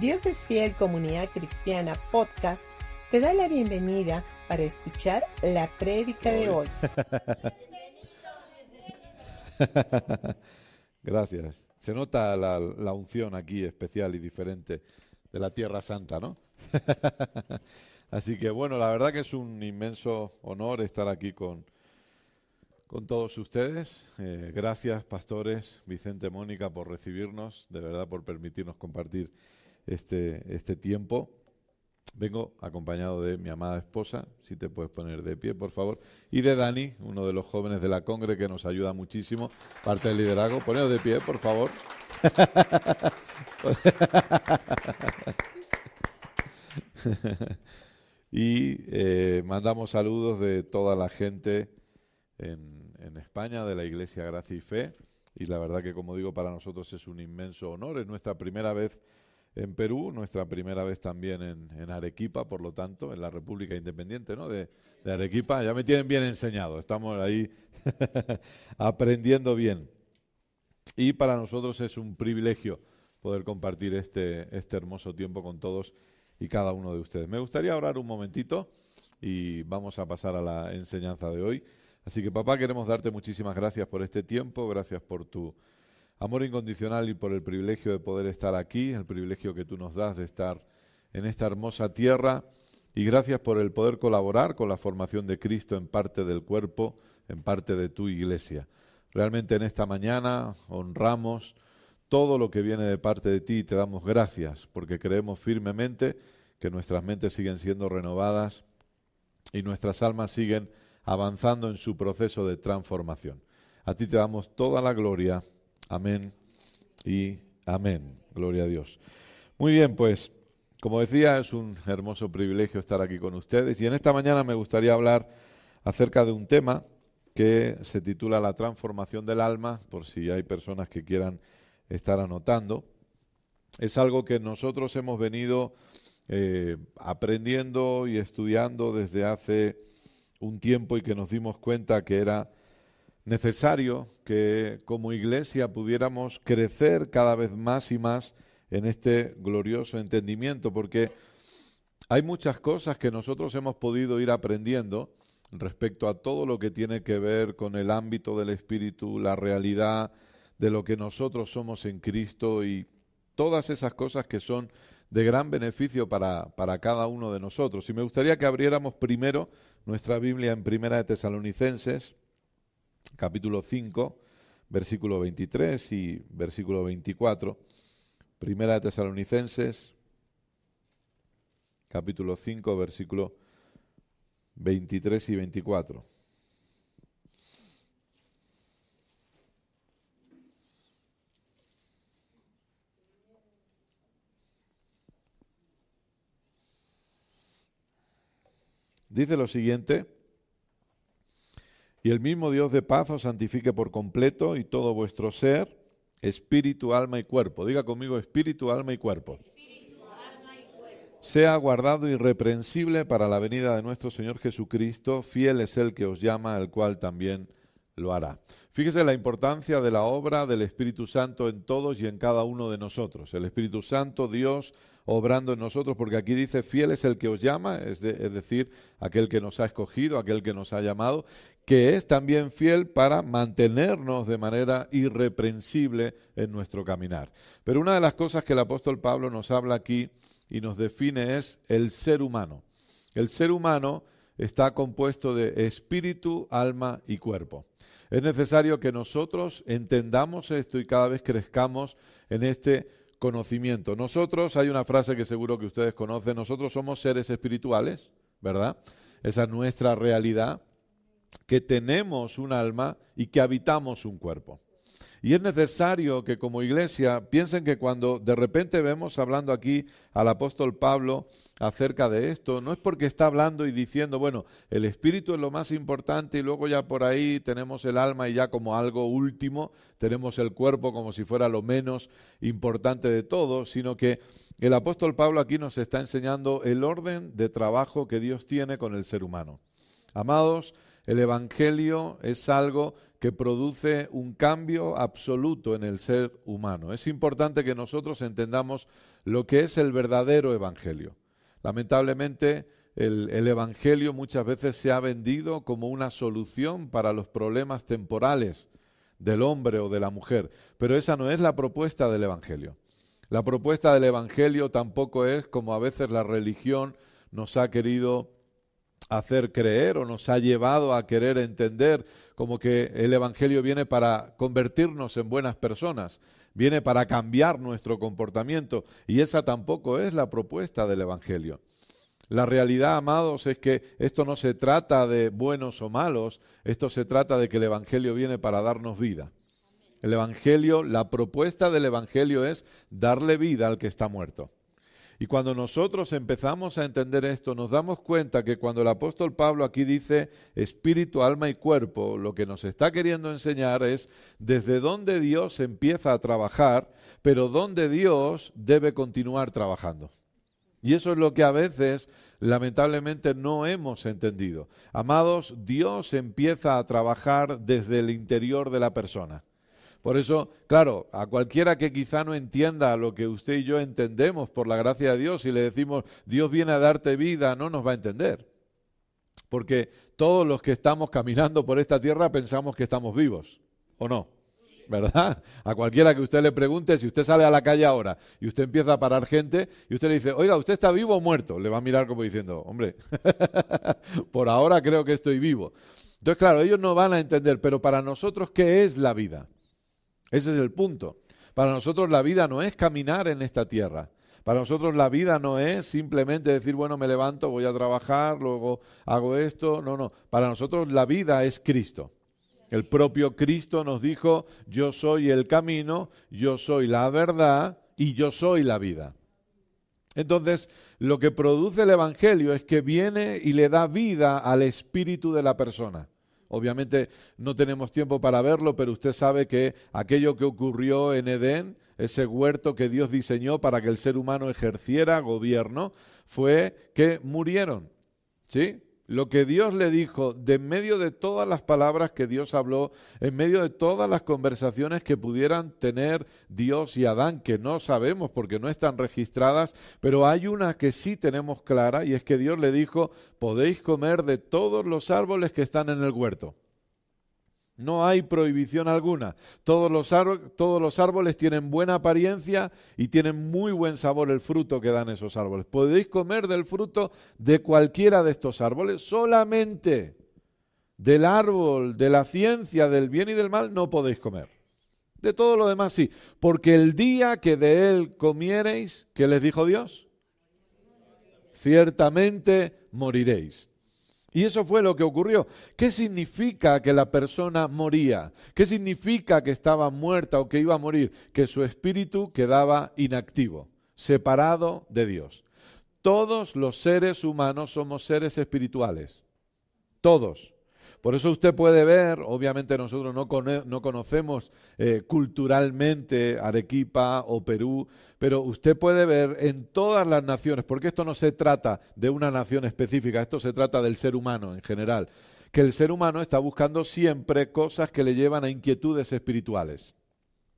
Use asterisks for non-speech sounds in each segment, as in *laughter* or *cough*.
Dios es Fiel Comunidad Cristiana Podcast te da la bienvenida para escuchar la prédica de hoy. *laughs* Gracias. Se nota la, la, unción aquí especial y diferente de la Tierra Santa, ¿no? *laughs* Así que bueno, la verdad que es un inmenso honor estar aquí con, con todos ustedes. Eh, gracias, pastores, Vicente, Mónica, por recibirnos, de verdad por permitirnos compartir este, este tiempo. Vengo acompañado de mi amada esposa, si te puedes poner de pie, por favor, y de Dani, uno de los jóvenes de la Congre que nos ayuda muchísimo, parte del liderazgo. Poneos de pie, por favor. *laughs* y eh, mandamos saludos de toda la gente en, en España, de la Iglesia Gracia y Fe. Y la verdad que, como digo, para nosotros es un inmenso honor. Es nuestra primera vez en Perú, nuestra primera vez también en, Arequipa, por lo tanto, en la República Independiente ¿no? de, Arequipa. Ya me tienen bien enseñado, estamos ahí *laughs* aprendiendo bien. Y para nosotros es un privilegio poder compartir este, este hermoso tiempo con todos y cada uno de ustedes. Me gustaría orar un momentito y vamos a pasar a la enseñanza de hoy. Así que papá, queremos darte muchísimas gracias por este tiempo, gracias por tu Amor incondicional y por el privilegio de poder estar aquí, el privilegio que tú nos das de estar en esta hermosa tierra y gracias por el poder colaborar con la formación de Cristo en parte del cuerpo, en parte de tu iglesia. Realmente en esta mañana honramos todo lo que viene de parte de ti y te damos gracias porque creemos firmemente que nuestras mentes siguen siendo renovadas y nuestras almas siguen avanzando en su proceso de transformación. A ti te damos toda la gloria Amén y amén. Gloria a Dios. Muy bien, pues, como decía, es un hermoso privilegio estar aquí con ustedes y en esta mañana me gustaría hablar acerca de un tema que se titula La transformación del alma, por si hay personas que quieran estar anotando. Es algo que nosotros hemos venido eh, aprendiendo y estudiando desde hace un tiempo y que nos dimos cuenta que era necesario que como iglesia pudiéramos crecer cada vez más y más en este glorioso entendimiento, porque hay muchas cosas que nosotros hemos podido ir aprendiendo respecto a todo lo que tiene que ver con el ámbito del espíritu, la realidad de lo que nosotros somos en Cristo y todas esas cosas que son de gran beneficio para, para cada uno de nosotros. Y me gustaría que abriéramos primero nuestra Biblia en Primera de Tesalonicenses, capítulo 5, versículo 23 y versículo 24. Primera de Tesalonicenses, capítulo 5, versículo 23 y 24. Dice lo siguiente, y el mismo Dios de paz os santifique por completo y todo vuestro ser, espíritu, alma y cuerpo. Diga conmigo espíritu, alma y cuerpo. Sea guardado irreprensible para la venida de nuestro Señor Jesucristo. Fiel es el que os llama, el cual también lo hará. Fíjese la importancia de la obra del Espíritu Santo en todos y en cada uno de nosotros. El Espíritu Santo, Dios, obrando en nosotros, porque aquí dice, fiel es el que os llama, es, es, decir, aquel que nos ha escogido, aquel que nos ha llamado, que es también fiel para mantenernos de manera irreprensible en nuestro caminar. Pero una de las cosas que el apóstol Pablo nos habla aquí y nos define es el ser humano. El ser humano está compuesto de espíritu, alma y cuerpo. Es necesario que nosotros entendamos esto y cada vez crezcamos en este conocimiento. Nosotros, hay una frase que seguro que ustedes conocen, nosotros somos seres espirituales, ¿verdad? Esa es nuestra realidad que tenemos un alma y que habitamos un cuerpo. Y es necesario que como iglesia piensen que cuando de repente vemos hablando aquí al apóstol Pablo acerca de esto, no es porque está hablando y diciendo, bueno, el espíritu es lo más importante y luego ya por ahí tenemos el alma y ya como algo último, tenemos el cuerpo como si fuera lo menos importante de todo, sino que el apóstol Pablo aquí nos está enseñando el orden de trabajo que Dios tiene con el ser humano. Amados, el Evangelio es algo que produce un cambio absoluto en el ser humano. Es importante que nosotros entendamos lo que es el verdadero Evangelio. Lamentablemente, el, el, Evangelio muchas veces se ha vendido como una solución para los problemas temporales del hombre o de la mujer, pero esa no es la propuesta del Evangelio. La propuesta del Evangelio tampoco es como a veces la religión nos ha querido hacer creer o nos ha llevado a querer entender como que el Evangelio viene para convertirnos en buenas personas, viene para cambiar nuestro comportamiento y esa tampoco es la propuesta del Evangelio. La realidad, amados, es que esto no se trata de buenos o malos, esto se trata de que el Evangelio viene para darnos vida. El Evangelio, la propuesta del Evangelio es darle vida al que está muerto. Y cuando nosotros empezamos a entender esto, nos damos cuenta que cuando el apóstol Pablo aquí dice espíritu, alma y cuerpo, lo que nos está queriendo enseñar es desde dónde Dios empieza a trabajar, pero dónde Dios debe continuar trabajando. Y eso es lo que a veces lamentablemente no hemos entendido. Amados, Dios empieza a trabajar desde el interior de la persona. Por eso, claro, a cualquiera que quizá no entienda lo que usted y yo entendemos por la gracia de Dios y le decimos, Dios viene a darte vida, no nos va a entender. Porque todos los que estamos caminando por esta tierra pensamos que estamos vivos, ¿o no? ¿verdad? A cualquiera que usted le pregunte, si usted sale a la calle ahora y usted empieza a parar gente y usted le dice, oiga, ¿usted está vivo o muerto? Le va a mirar como diciendo, hombre, *laughs* por ahora creo que estoy vivo. Entonces, claro, ellos no van a entender, pero para nosotros, ¿qué es la vida? Ese es el punto. Para nosotros la vida no es caminar en esta tierra. Para nosotros la vida no es simplemente decir, bueno, me levanto, voy a trabajar, luego hago esto. No, no. Para nosotros la vida es Cristo. El propio Cristo nos dijo, yo soy el camino, yo soy la verdad y yo soy la vida. Entonces, lo que produce el Evangelio es que viene y le da vida al espíritu de la persona. Obviamente no tenemos tiempo para verlo, pero usted sabe que aquello que ocurrió en Edén, ese huerto que Dios diseñó para que el ser humano ejerciera gobierno, fue que murieron. ¿Sí? Lo que Dios le dijo, de en medio de todas las palabras que Dios habló, en medio de todas las conversaciones que pudieran tener Dios y Adán, que no sabemos porque no están registradas, pero hay una que sí tenemos clara y es que Dios le dijo, podéis comer de todos los árboles que están en el huerto. No hay prohibición alguna. Todos los, todos los, árboles tienen buena apariencia y tienen muy buen sabor el fruto que dan esos árboles. Podéis comer del fruto de cualquiera de estos árboles, solamente del árbol de la ciencia del bien y del mal no podéis comer. De todo lo demás sí, porque el día que de él comiereis, ¿qué les dijo Dios? Ciertamente moriréis. Y eso fue lo que ocurrió. ¿Qué significa que la persona moría? ¿Qué significa que estaba muerta o que iba a morir? Que su espíritu quedaba inactivo, separado de Dios. Todos los seres humanos somos seres espirituales. Todos. Por eso usted puede ver, obviamente nosotros no, no conocemos eh, culturalmente Arequipa o Perú, pero usted puede ver en todas las naciones, porque esto no se trata de una nación específica, esto se trata del ser humano en general, que el ser humano está buscando siempre cosas que le llevan a inquietudes espirituales.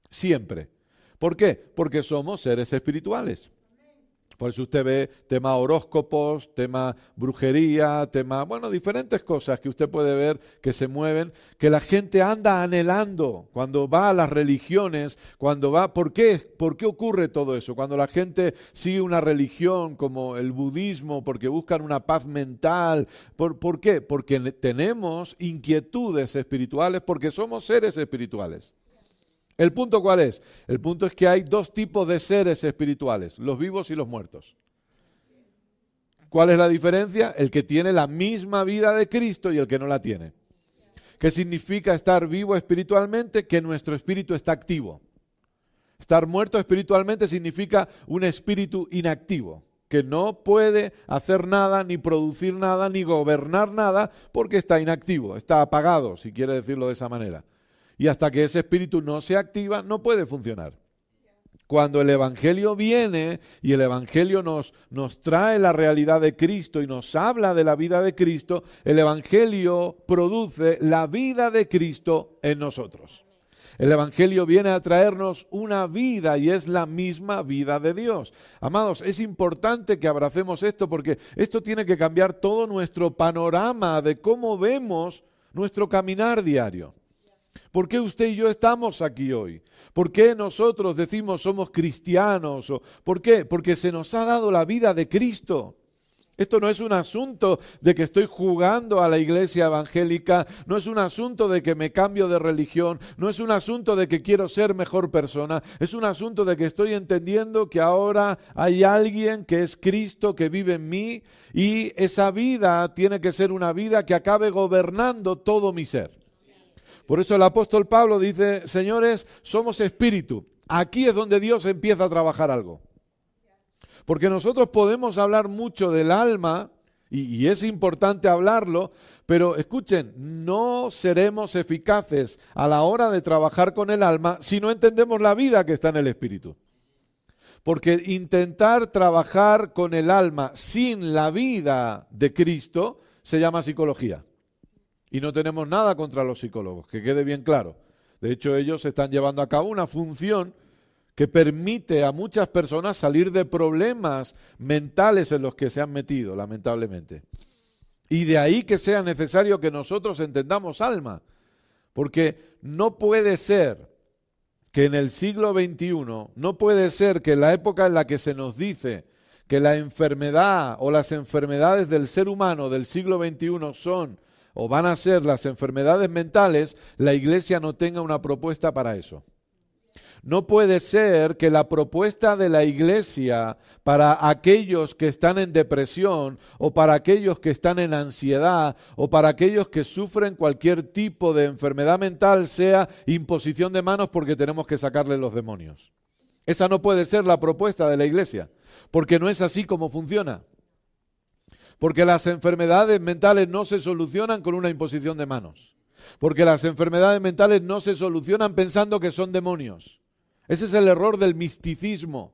Siempre. ¿Por qué? Porque somos seres espirituales. Por eso usted ve tema horóscopos, tema brujería, tema, bueno, diferentes cosas que usted puede ver que se mueven, que la gente anda anhelando cuando va a las religiones, cuando va, ¿por qué? ¿Por qué ocurre todo eso? Cuando la gente sigue una religión como el budismo, porque buscan una paz mental, ¿por, ¿por qué? Porque tenemos inquietudes espirituales, porque somos seres espirituales. ¿El punto cuál es? El punto es que hay dos tipos de seres espirituales, los vivos y los muertos. ¿Cuál es la diferencia? El que tiene la misma vida de Cristo y el que no la tiene. ¿Qué significa estar vivo espiritualmente? Que nuestro espíritu está activo. Estar muerto espiritualmente significa un espíritu inactivo, que no puede hacer nada, ni producir nada, ni gobernar nada, porque está inactivo, está apagado, si quiere decirlo de esa manera. Y hasta que ese espíritu no se activa, no puede funcionar. Cuando el Evangelio viene y el Evangelio nos, nos trae la realidad de Cristo y nos habla de la vida de Cristo, el Evangelio produce la vida de Cristo en nosotros. El Evangelio viene a traernos una vida y es la misma vida de Dios. Amados, es importante que abracemos esto porque esto tiene que cambiar todo nuestro panorama de cómo vemos nuestro caminar diario. ¿Por qué usted y yo estamos aquí hoy? ¿Por qué nosotros decimos somos cristianos? ¿Por qué? Porque se nos ha dado la vida de Cristo. Esto no es un asunto de que estoy jugando a la iglesia evangélica, no es un asunto de que me cambio de religión, no es un asunto de que quiero ser mejor persona, es un asunto de que estoy entendiendo que ahora hay alguien que es Cristo que vive en mí y esa vida tiene que ser una vida que acabe gobernando todo mi ser. Por eso el apóstol Pablo dice, señores, somos espíritu. Aquí es donde Dios empieza a trabajar algo. Porque nosotros podemos hablar mucho del alma, y, es importante hablarlo, pero escuchen, no seremos eficaces a la hora de trabajar con el alma si no entendemos la vida que está en el espíritu. Porque intentar trabajar con el alma sin la vida de Cristo se llama psicología. Y no tenemos nada contra los psicólogos, que quede bien claro. De hecho, ellos están llevando a cabo una función que permite a muchas personas salir de problemas mentales en los que se han metido, lamentablemente. Y de ahí que sea necesario que nosotros entendamos alma, porque no puede ser que en el siglo XXI, no puede ser que en la época en la que se nos dice que la enfermedad o las enfermedades del ser humano del siglo XXI son o van a ser las enfermedades mentales, la iglesia no tenga una propuesta para eso. No puede ser que la propuesta de la iglesia para aquellos que están en depresión o para aquellos que están en ansiedad o para aquellos que sufren cualquier tipo de enfermedad mental sea imposición de manos porque tenemos que sacarle los demonios. Esa no puede ser la propuesta de la iglesia, porque no es así como funciona. Porque las enfermedades mentales no se solucionan con una imposición de manos. Porque las enfermedades mentales no se solucionan pensando que son demonios. Ese es el error del misticismo.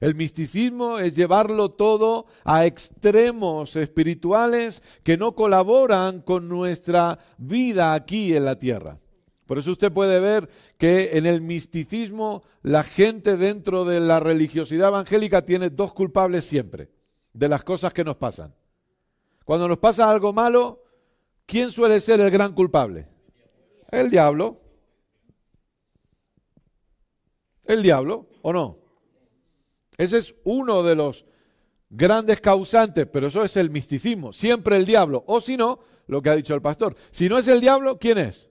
El misticismo es llevarlo todo a extremos espirituales que no colaboran con nuestra vida aquí en la tierra. Por eso usted puede ver que en el misticismo la gente dentro de la religiosidad evangélica tiene dos culpables siempre de las cosas que nos pasan. Cuando nos pasa algo malo, ¿quién suele ser el gran culpable? El diablo. el diablo o no? Ese es uno de los grandes causantes, pero eso es el misticismo, siempre el diablo, o si no, lo que ha dicho el pastor, si no es el diablo, ¿quién es?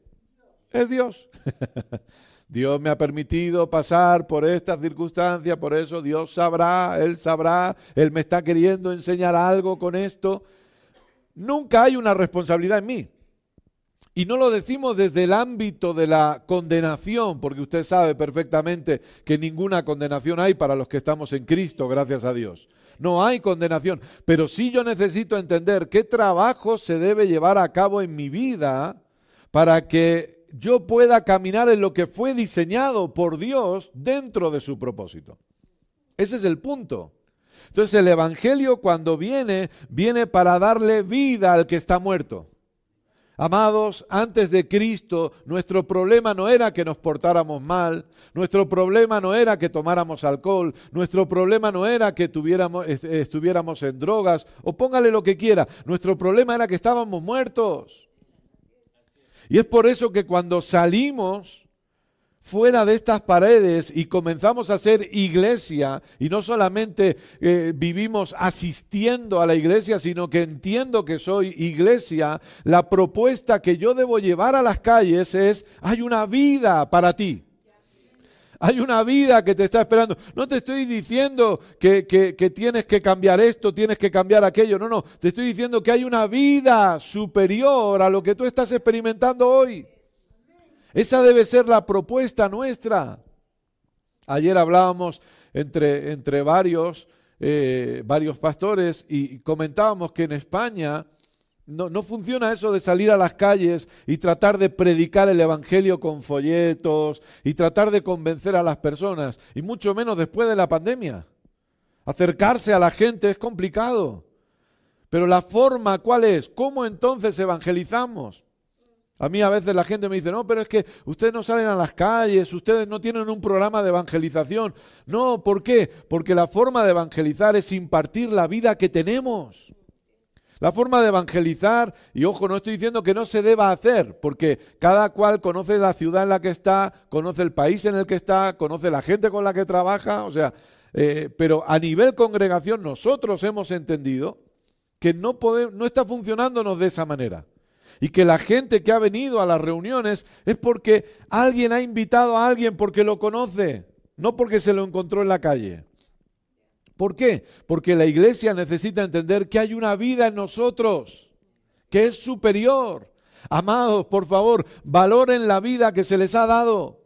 Es Dios. *laughs* Dios me ha permitido pasar por estas circunstancias, por eso Dios sabrá, Él sabrá, Él me está queriendo enseñar algo con esto. Nunca hay una responsabilidad en mí. Y no lo decimos desde el ámbito de la condenación, porque usted sabe perfectamente que ninguna condenación hay para los que estamos en Cristo, gracias a Dios. No hay condenación, pero sí yo necesito entender qué trabajo se debe llevar a cabo en mi vida para que yo pueda caminar en lo que fue diseñado por Dios dentro de su propósito. Ese es el punto. Entonces el Evangelio cuando viene, viene para darle vida al que está muerto. Amados, antes de Cristo, nuestro problema no era que nos portáramos mal, nuestro problema no era que tomáramos alcohol, nuestro problema no era que tuviéramos, estuviéramos en drogas, o póngale lo que quiera, nuestro problema era que estábamos muertos. Y es por eso que cuando salimos fuera de estas paredes y comenzamos a ser iglesia y no solamente eh, vivimos asistiendo a la iglesia, sino que entiendo que soy iglesia, la propuesta que yo debo llevar a las calles es, hay una vida para ti. Hay una vida que te está esperando. No te estoy diciendo que, que tienes que cambiar esto, tienes que cambiar aquello. No, no. Te estoy diciendo que hay una vida superior a lo que tú estás experimentando hoy. Esa debe ser la propuesta nuestra. Ayer hablábamos entre, entre varios, eh, varios pastores y comentábamos que en España no, no, funciona eso de salir a las calles y tratar de predicar el Evangelio con folletos y tratar de convencer a las personas, y mucho menos después de la pandemia. Acercarse a la gente es complicado. Pero la forma, ¿cuál es? ¿Cómo entonces evangelizamos? A mí a veces la gente me dice, no, pero es que ustedes no salen a las calles, ustedes no tienen un programa de evangelización. No, ¿por qué? Porque la forma de evangelizar es impartir la vida que tenemos. La forma de evangelizar, y ojo, no estoy diciendo que no se deba hacer, porque cada cual conoce la ciudad en la que está, conoce el país en el que está, conoce la gente con la que trabaja, o sea, eh, pero a nivel congregación nosotros hemos entendido que no, no está funcionándonos de esa manera y que la gente que ha venido a las reuniones es porque alguien ha invitado a alguien porque lo conoce, no porque se lo encontró en la calle. ¿Por qué? Porque la iglesia necesita entender que hay una vida en nosotros que es superior. Amados, por favor, valoren la vida que se les ha dado.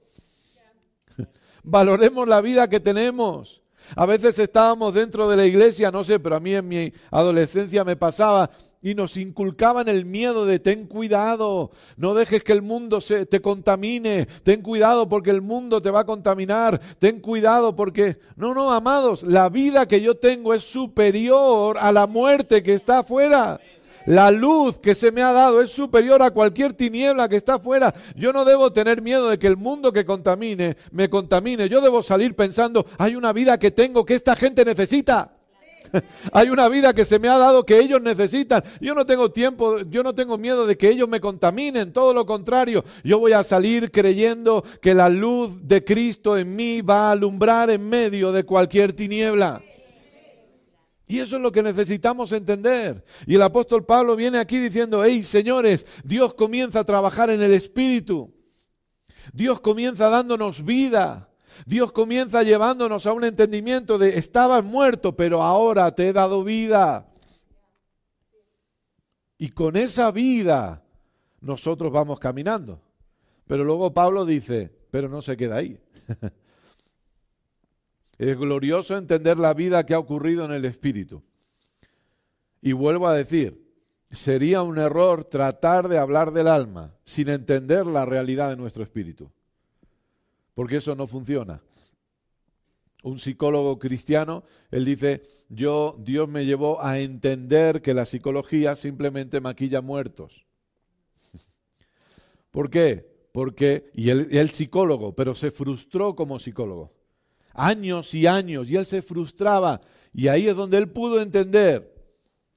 Valoremos la vida que tenemos. A veces estábamos dentro de la iglesia, no sé, pero a mí en mi adolescencia me pasaba y nos inculcaban el miedo de ten cuidado, no dejes que el mundo se, te contamine, ten cuidado porque el mundo te va a contaminar, ten cuidado porque... No, no, amados, la vida que yo tengo es superior a la muerte que está afuera. La luz que se me ha dado es superior a cualquier tiniebla que está afuera. Yo no debo tener miedo de que el mundo que contamine me contamine. Yo debo salir pensando, hay una vida que tengo que esta gente necesita. *laughs* Hay una vida que se me ha dado que ellos necesitan. Yo no tengo tiempo, yo no tengo miedo de que ellos me contaminen, todo lo contrario. Yo voy a salir creyendo que la luz de Cristo en mí va a alumbrar en medio de cualquier tiniebla. Y eso es lo que necesitamos entender. Y el apóstol Pablo viene aquí diciendo, hey señores, Dios comienza a trabajar en el Espíritu. Dios comienza dándonos vida. Dios comienza llevándonos a un entendimiento de estabas muerto, pero ahora te he dado vida. Y con esa vida nosotros vamos caminando. Pero luego Pablo dice, pero no se queda ahí. *laughs* es glorioso entender la vida que ha ocurrido en el Espíritu. Y vuelvo a decir, sería un error tratar de hablar del alma sin entender la realidad de nuestro espíritu porque eso no funciona. Un psicólogo cristiano, él dice, yo, Dios me llevó a entender que la psicología simplemente maquilla muertos. *laughs* ¿Por qué? Porque, y él, él psicólogo, pero se frustró como psicólogo. Años y años, y él se frustraba. Y ahí es donde él pudo entender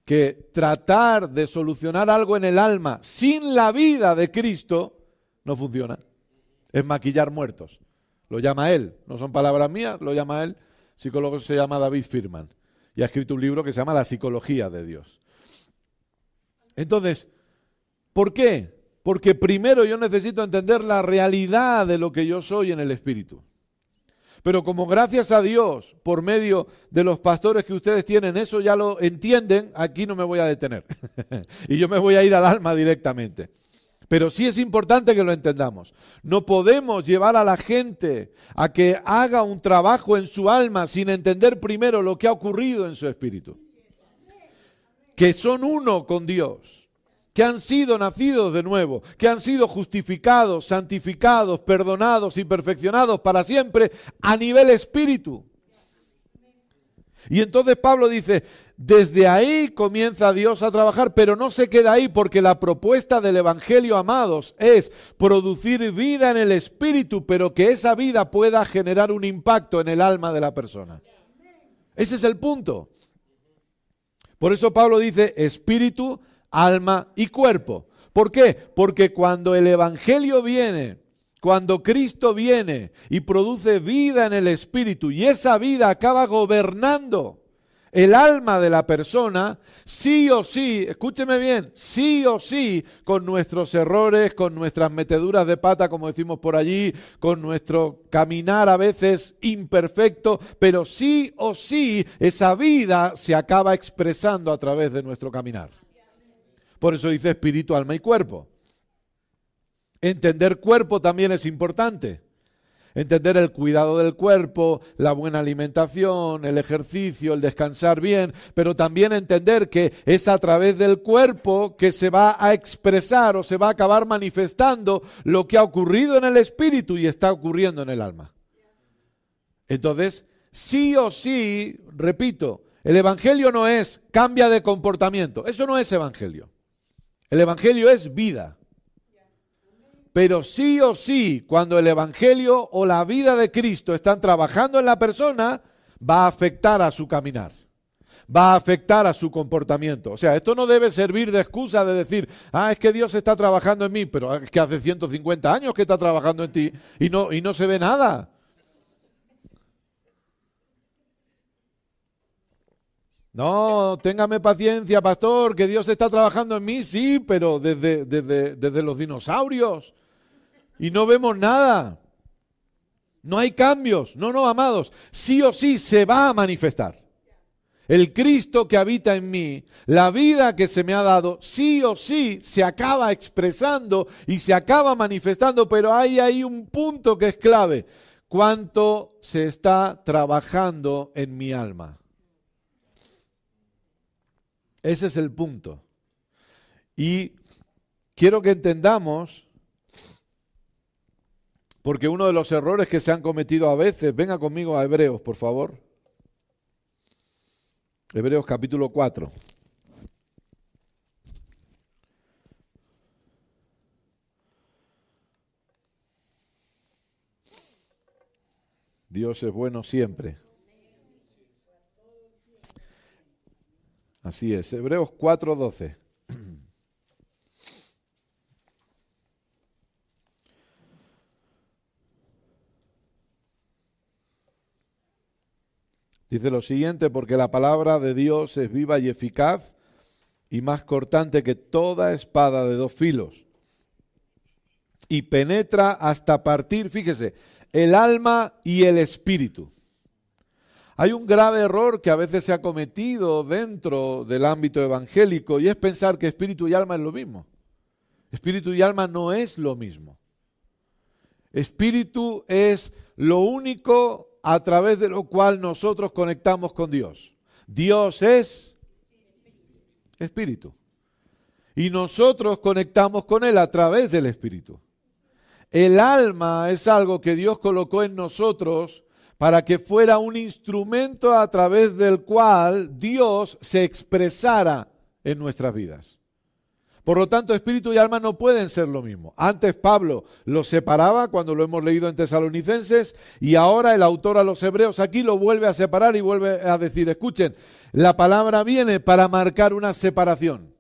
que tratar de solucionar algo en el alma sin la vida de Cristo no funciona. Es maquillar muertos. Lo llama él, no son palabras mías, lo llama él. Psicólogo se llama David Firman y ha escrito un libro que se llama La psicología de Dios. Entonces, ¿por qué? Porque primero yo necesito entender la realidad de lo que yo soy en el Espíritu. Pero como gracias a Dios, por medio de los pastores que ustedes tienen, eso ya lo entienden, aquí no me voy a detener. *laughs* y yo me voy a ir al alma directamente. Pero sí es importante que lo entendamos. No podemos llevar a la gente a que haga un trabajo en su alma sin entender primero lo que ha ocurrido en su espíritu. Que son uno con Dios, que han sido nacidos de nuevo, que han sido justificados, santificados, perdonados y perfeccionados para siempre a nivel espíritu. Y entonces Pablo dice, desde ahí comienza Dios a trabajar, pero no se queda ahí porque la propuesta del Evangelio, amados, es producir vida en el espíritu, pero que esa vida pueda generar un impacto en el alma de la persona. Ese es el punto. Por eso Pablo dice espíritu, alma y cuerpo. ¿Por qué? Porque cuando el Evangelio viene, cuando Cristo viene y produce vida en el espíritu y esa vida acaba gobernando el alma de la persona, sí o sí, escúcheme bien, sí o sí, con nuestros errores, con nuestras meteduras de pata, como decimos por allí, con nuestro caminar a veces imperfecto, pero sí o sí, esa vida se acaba expresando a través de nuestro caminar. Por eso dice espíritu, alma y cuerpo. Entender cuerpo también es importante. Entender el cuidado del cuerpo, la buena alimentación, el ejercicio, el descansar bien, pero también entender que es a través del cuerpo que se va a expresar o se va a acabar manifestando lo que ha ocurrido en el espíritu y está ocurriendo en el alma. Entonces, sí o sí, repito, el Evangelio no es cambia de comportamiento, eso no es Evangelio. El Evangelio es vida. Pero sí o sí, cuando el Evangelio o la vida de Cristo están trabajando en la persona, va a afectar a su caminar va a afectar a su comportamiento. O sea, esto no debe servir de excusa de decir, ah, es que Dios está trabajando en mí, pero es que hace 150 años que está trabajando en ti y no, y no se ve nada. No, téngame paciencia, pastor, que Dios está trabajando en mí, sí, pero desde, desde, desde los dinosaurios. Y no vemos nada. No hay cambios. No, no, amados. Sí o sí se va a manifestar. El Cristo que habita en mí, la vida que se me ha dado, sí o sí se acaba expresando y se acaba manifestando, pero hay ahí un punto que es clave. ¿Cuánto se está trabajando en mi alma? Ese es el punto. Y quiero que entendamos, porque uno de los errores que se han cometido a veces, venga conmigo a Hebreos, por favor. Hebreos capítulo 4. Dios es bueno siempre. Así es, Hebreos 4:12. Dice lo siguiente, porque la palabra de Dios es viva y eficaz y más cortante que toda espada de dos filos. Y penetra hasta partir, fíjese, el alma y el espíritu hay un grave error que a veces se ha cometido dentro del ámbito evangélico y es pensar que espíritu y alma es lo mismo. Espíritu y alma no es lo mismo. Espíritu es lo único a través de lo cual nosotros conectamos con Dios. Dios es espíritu. Y nosotros conectamos con Él a través del espíritu. El alma es algo que Dios colocó en nosotros para que fuera un instrumento a través del cual Dios se expresara en nuestras vidas. Por lo tanto, espíritu y alma no pueden ser lo mismo. Antes Pablo lo separaba cuando lo hemos leído en Tesalonicenses y ahora el autor a los hebreos aquí lo vuelve a separar y vuelve a decir, escuchen, la palabra viene para marcar una separación,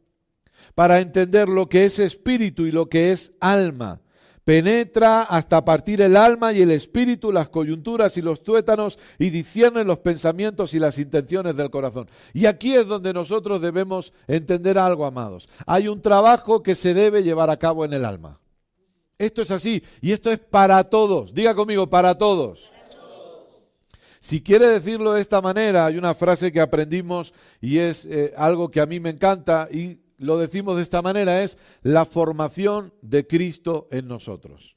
para entender lo que es espíritu y lo que es alma penetra hasta partir el alma y el espíritu, las coyunturas y los tuétanos, y discierne los pensamientos y las intenciones del corazón. Y aquí es donde nosotros debemos entender algo, amados. Hay un trabajo que se debe llevar a cabo en el alma. Esto es así, y esto es para todos. Diga conmigo, para todos. Si quiere decirlo de esta manera, hay una frase que aprendimos y es eh, algo que a mí me encanta y lo decimos de esta manera, es la formación de Cristo en nosotros.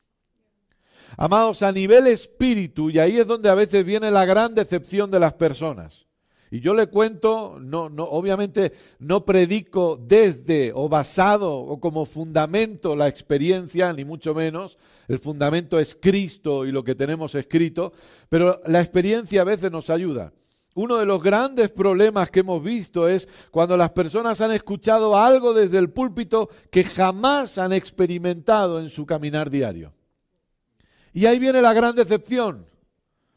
Amados, a nivel espíritu, y ahí es donde a veces viene la gran decepción de las personas. Y yo le cuento, no, no, obviamente no predico desde o basado o como fundamento la experiencia, ni mucho menos. El fundamento es Cristo y lo que tenemos escrito, pero la experiencia a veces nos ayuda. Uno de los grandes problemas que hemos visto es cuando las personas han escuchado algo desde el púlpito que jamás han experimentado en su caminar diario. Y ahí viene la gran decepción,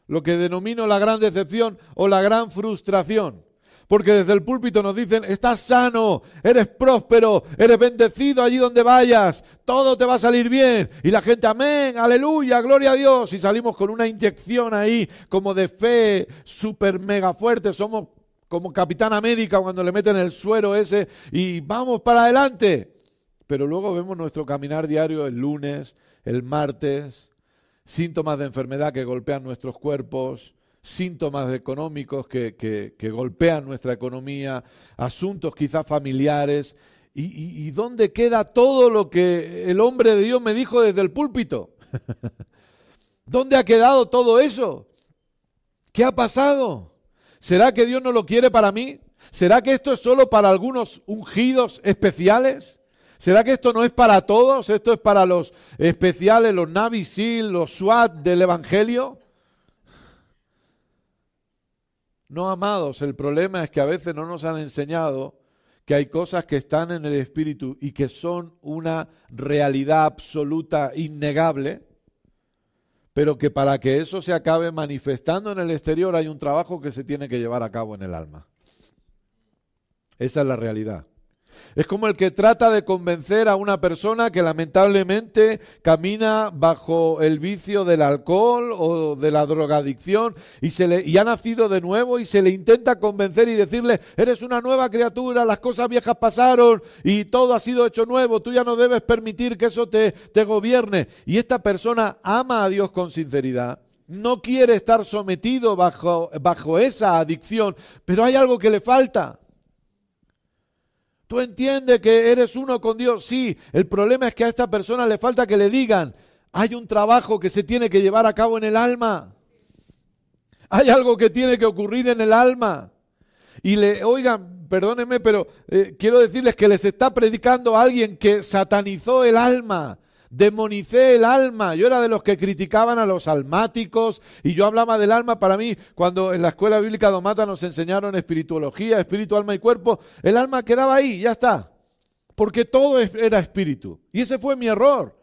lo que denomino la gran decepción o la gran frustración. Porque desde el púlpito nos dicen, estás sano, eres próspero, eres bendecido allí donde vayas, todo te va a salir bien. Y la gente, amén, aleluya, gloria a Dios. Y salimos con una inyección ahí como de fe súper mega fuerte. Somos como capitana médica cuando le meten el suero ese y vamos para adelante. Pero luego vemos nuestro caminar diario el lunes, el martes, síntomas de enfermedad que golpean nuestros cuerpos, síntomas económicos que, golpean nuestra economía, asuntos quizás familiares. ¿Y, ¿Y dónde queda todo lo que el hombre de Dios me dijo desde el púlpito? *laughs* ¿Dónde ha quedado todo eso? ¿Qué ha pasado? ¿Será que Dios no lo quiere para mí? ¿Será que esto es solo para algunos ungidos especiales? ¿Será que esto no es para todos? ¿Esto es para los especiales, los Navy SEAL, los SWAT del Evangelio? No, amados, el problema es que a veces no nos han enseñado que hay cosas que están en el espíritu y que son una realidad absoluta, innegable, pero que para que eso se acabe manifestando en el exterior hay un trabajo que se tiene que llevar a cabo en el alma. Esa es la realidad. Es como el que trata de convencer a una persona que lamentablemente camina bajo el vicio del alcohol o de la drogadicción y, se le, y ha nacido de nuevo y se le intenta convencer y decirle, eres una nueva criatura, las cosas viejas pasaron y todo ha sido hecho nuevo, tú ya no debes permitir que eso te, te gobierne. Y esta persona ama a Dios con sinceridad no quiere estar sometido bajo, bajo, esa adicción, pero hay algo que le falta. Tú entiendes que eres uno con Dios. Sí, el problema es que a esta persona le falta que le digan, hay un trabajo que se tiene que llevar a cabo en el alma. Hay algo que tiene que ocurrir en el alma. Y le, oigan, perdónenme, pero eh, quiero decirles que les está predicando a alguien que satanizó el alma demonicé el alma. Yo era de los que criticaban a los almáticos y yo hablaba del alma para mí cuando en la escuela bíblica Domata nos enseñaron espirituología, espíritu, alma y cuerpo. El alma quedaba ahí, ya está. Porque todo era espíritu. Y ese fue mi error.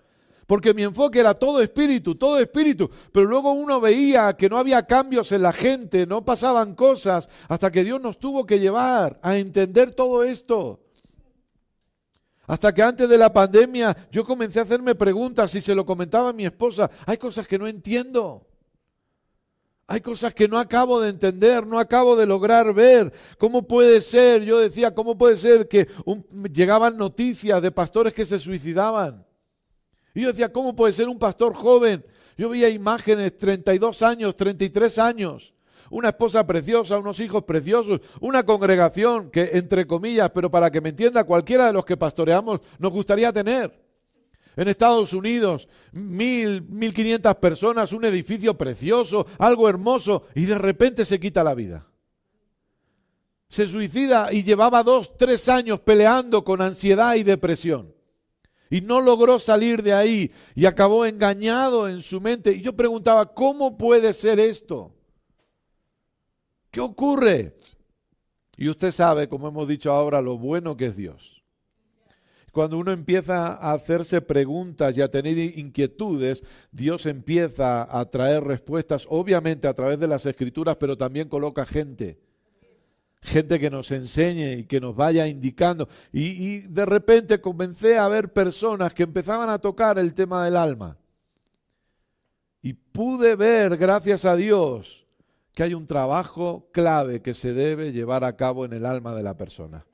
Porque mi enfoque era todo espíritu, todo espíritu. Pero luego uno veía que no había cambios en la gente, no pasaban cosas, hasta que Dios nos tuvo que llevar a entender todo esto. Hasta que antes de la pandemia yo comencé a hacerme preguntas y se lo comentaba a mi esposa. Hay cosas que no entiendo. Hay cosas que no acabo de entender, no acabo de lograr ver. ¿Cómo puede ser? Yo decía, ¿cómo puede ser que llegaban noticias de pastores que se suicidaban? Y yo decía, ¿cómo puede ser un pastor joven? Yo veía imágenes, 32 años, 33 años, una esposa preciosa, unos hijos preciosos, una congregación que, entre comillas, pero para que me entienda cualquiera de los que pastoreamos, nos gustaría tener. En Estados Unidos, mil, mil quinientas personas, un edificio precioso, algo hermoso, y de repente se quita la vida. Se suicida y llevaba dos, tres años peleando con ansiedad y depresión. Y no logró salir de ahí y acabó engañado en su mente. Y yo preguntaba, ¿cómo puede ser esto? ¿Qué ocurre? Y usted sabe, como hemos dicho ahora, lo bueno que es Dios. Cuando uno empieza a hacerse preguntas y a tener inquietudes, Dios empieza a traer respuestas, obviamente a través de las escrituras, pero también coloca gente. Gente que nos enseñe y que nos vaya indicando. Y, y de repente comencé a ver personas que empezaban a tocar el tema del alma. Y pude ver, gracias a Dios, que hay un trabajo clave que se debe llevar a cabo en el alma de la persona.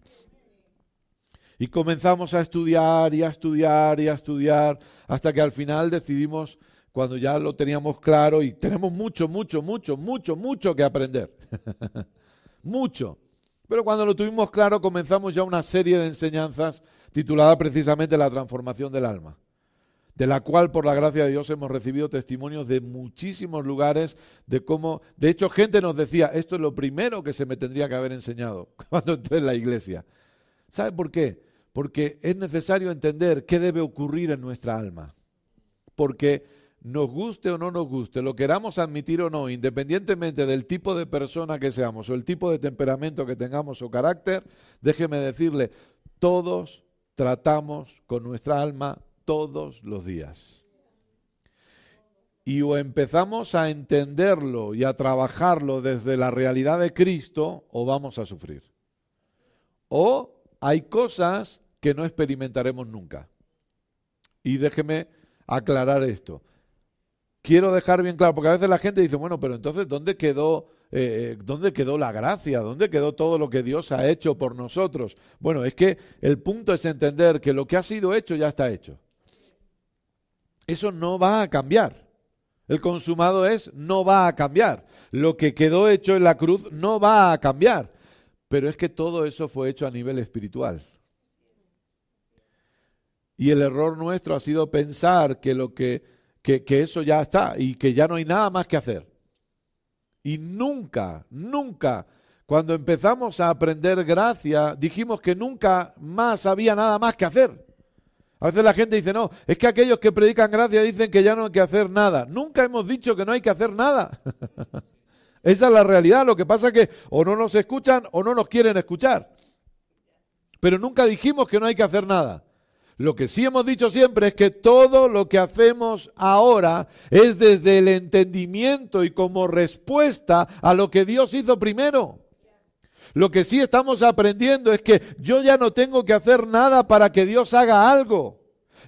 Y comenzamos a estudiar y a estudiar y a estudiar hasta que al final decidimos, cuando ya lo teníamos claro, y tenemos mucho, mucho, mucho, mucho, mucho que aprender. *laughs* mucho. Pero cuando lo tuvimos claro, comenzamos ya una serie de enseñanzas titulada precisamente La transformación del alma de la cual por la gracia de Dios hemos recibido testimonios de muchísimos lugares de cómo, de hecho gente nos decía, esto es lo primero que se me tendría que haber enseñado *laughs* cuando entré en la iglesia. ¿Sabe por qué? Porque es necesario entender qué debe ocurrir en nuestra alma. Porque nos guste o no nos guste, lo queramos admitir o no, independientemente del tipo de persona que seamos o el tipo de temperamento que tengamos o carácter, déjeme decirle, todos tratamos con nuestra alma todos los días. Y o empezamos a entenderlo y a trabajarlo desde la realidad de Cristo o vamos a sufrir. O hay cosas que no experimentaremos nunca. Y déjeme aclarar esto. Quiero dejar bien claro, porque a veces la gente dice, bueno, pero entonces, ¿dónde quedó, eh, eh, ¿dónde quedó la gracia? ¿Dónde quedó todo lo que Dios ha hecho por nosotros? Bueno, es que el punto es entender que lo que ha sido hecho ya está hecho. Eso no va a cambiar. El consumado es, no va a cambiar. Lo que quedó hecho en la cruz no va a cambiar. Pero es que todo eso fue hecho a nivel espiritual. Y el error nuestro ha sido pensar que, lo que, que, eso ya está y que ya no hay nada más que hacer. Y nunca, nunca, cuando empezamos a aprender gracia, dijimos que nunca más había nada más que hacer. A veces la gente dice, no, es que aquellos que predican gracia dicen que ya no hay que hacer nada. Nunca hemos dicho que no hay que hacer nada. *laughs* Esa es la realidad. Lo que pasa es que o no nos escuchan o no nos quieren escuchar. Pero nunca dijimos que no hay que hacer nada. Lo que sí hemos dicho siempre es que todo lo que hacemos ahora es desde el entendimiento y como respuesta a lo que Dios hizo primero. Lo que sí estamos aprendiendo es que yo ya no tengo que hacer nada para que Dios haga algo.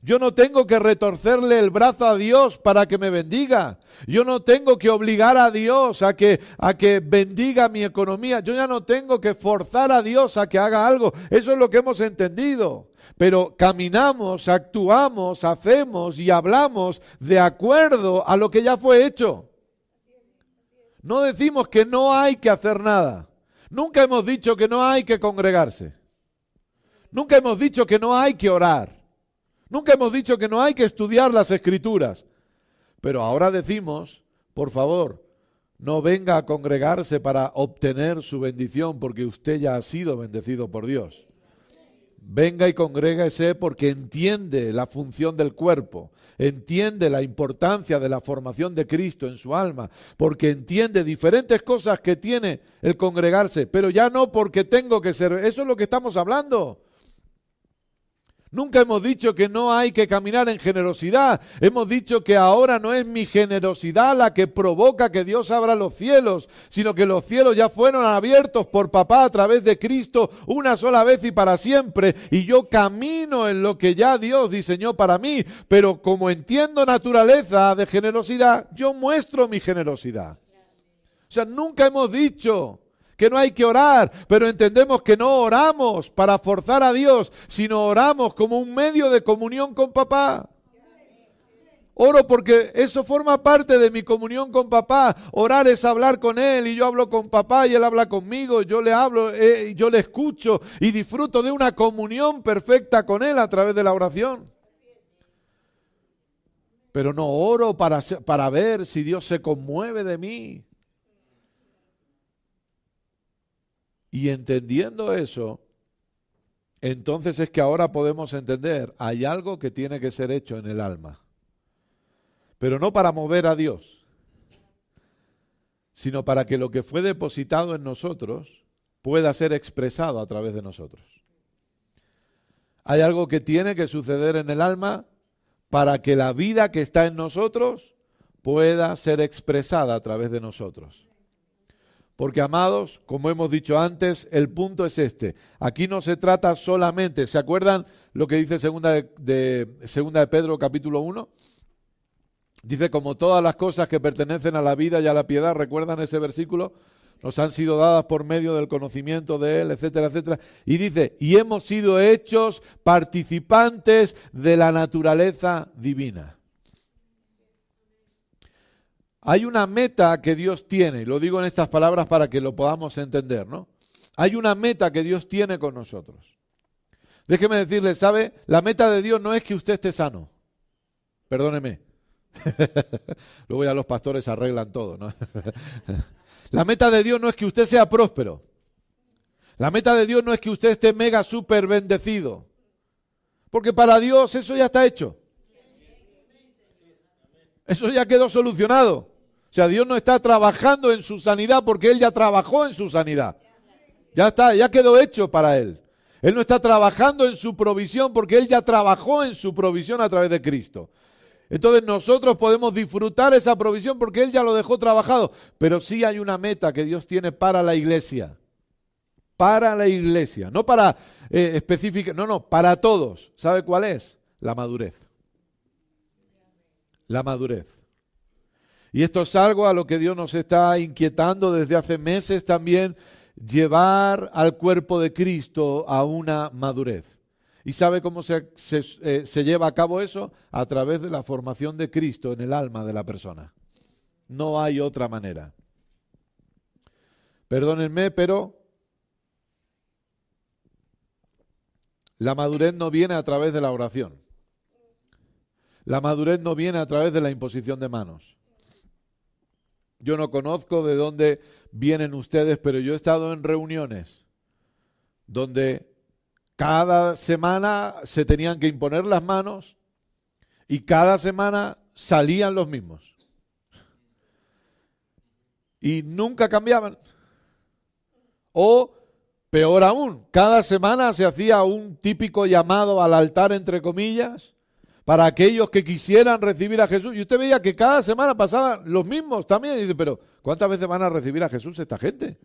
Yo no tengo que retorcerle el brazo a Dios para que me bendiga. Yo no tengo que obligar a Dios a que, a que bendiga mi economía. Yo ya no tengo que forzar a Dios a que haga algo. Eso es lo que hemos entendido. Pero caminamos, actuamos, hacemos y hablamos de acuerdo a lo que ya fue hecho. No decimos que no hay que hacer nada. Nunca hemos dicho que no hay que congregarse. Nunca hemos dicho que no hay que orar. Nunca hemos dicho que no hay que estudiar las escrituras. Pero ahora decimos, por favor, no venga a congregarse para obtener su bendición porque usted ya ha sido bendecido por Dios. Venga y congrégese porque entiende la función del cuerpo, entiende la importancia de la formación de Cristo en su alma, porque entiende diferentes cosas que tiene el congregarse, pero ya no porque tengo que ser. Eso es lo que estamos hablando. Nunca hemos dicho que no hay que caminar en generosidad. Hemos dicho que ahora no es mi generosidad la que provoca que Dios abra los cielos, sino que los cielos ya fueron abiertos por papá a través de Cristo una sola vez y para siempre. Y yo camino en lo que ya Dios diseñó para mí. Pero como entiendo naturaleza de generosidad, yo muestro mi generosidad. O sea, nunca hemos dicho que no hay que orar, pero entendemos que no oramos para forzar a Dios, sino oramos como un medio de comunión con papá. Oro porque eso forma parte de mi comunión con papá. Orar es hablar con él y yo hablo con papá y él habla conmigo. Yo le hablo, eh, yo le escucho y disfruto de una comunión perfecta con él a través de la oración. Pero no oro para, para ver si Dios se conmueve de mí. Y entendiendo eso, entonces es que ahora podemos entender, hay algo que tiene que ser hecho en el alma, pero no para mover a Dios, sino para que lo que fue depositado en nosotros pueda ser expresado a través de nosotros. Hay algo que tiene que suceder en el alma para que la vida que está en nosotros pueda ser expresada a través de nosotros. Porque, amados, como hemos dicho antes, el punto es este. Aquí no se trata solamente, ¿se acuerdan lo que dice segunda de, segunda de Pedro capítulo 1? Dice, como todas las cosas que pertenecen a la vida y a la piedad, ¿recuerdan ese versículo? Nos han sido dadas por medio del conocimiento de Él, etcétera, etcétera. Y dice, y hemos sido hechos participantes de la naturaleza divina. Hay una meta que Dios tiene, lo digo en estas palabras para que lo podamos entender, ¿no? Hay una meta que Dios tiene con nosotros. Déjeme decirle, ¿sabe? La meta de Dios no es que usted esté sano. Perdóneme. *laughs* Luego ya los pastores arreglan todo, ¿no? *laughs* La meta de Dios no es que usted sea próspero. La meta de Dios no es que usted esté mega súper bendecido. Porque para Dios eso ya está hecho. Eso ya quedó solucionado. O sea, Dios no está trabajando en su sanidad porque Él ya trabajó en su sanidad. Ya está, ya quedó hecho para Él. Él no está trabajando en su provisión porque Él ya trabajó en su provisión a través de Cristo. Entonces nosotros podemos disfrutar esa provisión porque Él ya lo dejó trabajado. Pero sí hay una meta que Dios tiene para la iglesia. Para la iglesia. No para eh, específica, no, no, para todos. ¿Sabe cuál es? La madurez la madurez. Y esto es algo a lo que Dios nos está inquietando desde hace meses también, llevar al cuerpo de Cristo a una madurez. ¿Y sabe cómo se, eh, se, lleva a cabo eso? A través de la formación de Cristo en el alma de la persona. No hay otra manera. Perdónenme, pero la madurez no viene a través de la oración. La madurez no viene a través de la imposición de manos. Yo no conozco de dónde vienen ustedes, pero yo he estado en reuniones donde cada semana se tenían que imponer las manos y cada semana salían los mismos. Y nunca cambiaban. O Peor aún, cada semana se hacía un típico llamado al altar, entre comillas, para aquellos que quisieran recibir a Jesús. Y usted veía que cada semana pasaban los mismos también. Y dice, pero ¿cuántas veces van a recibir a Jesús esta gente?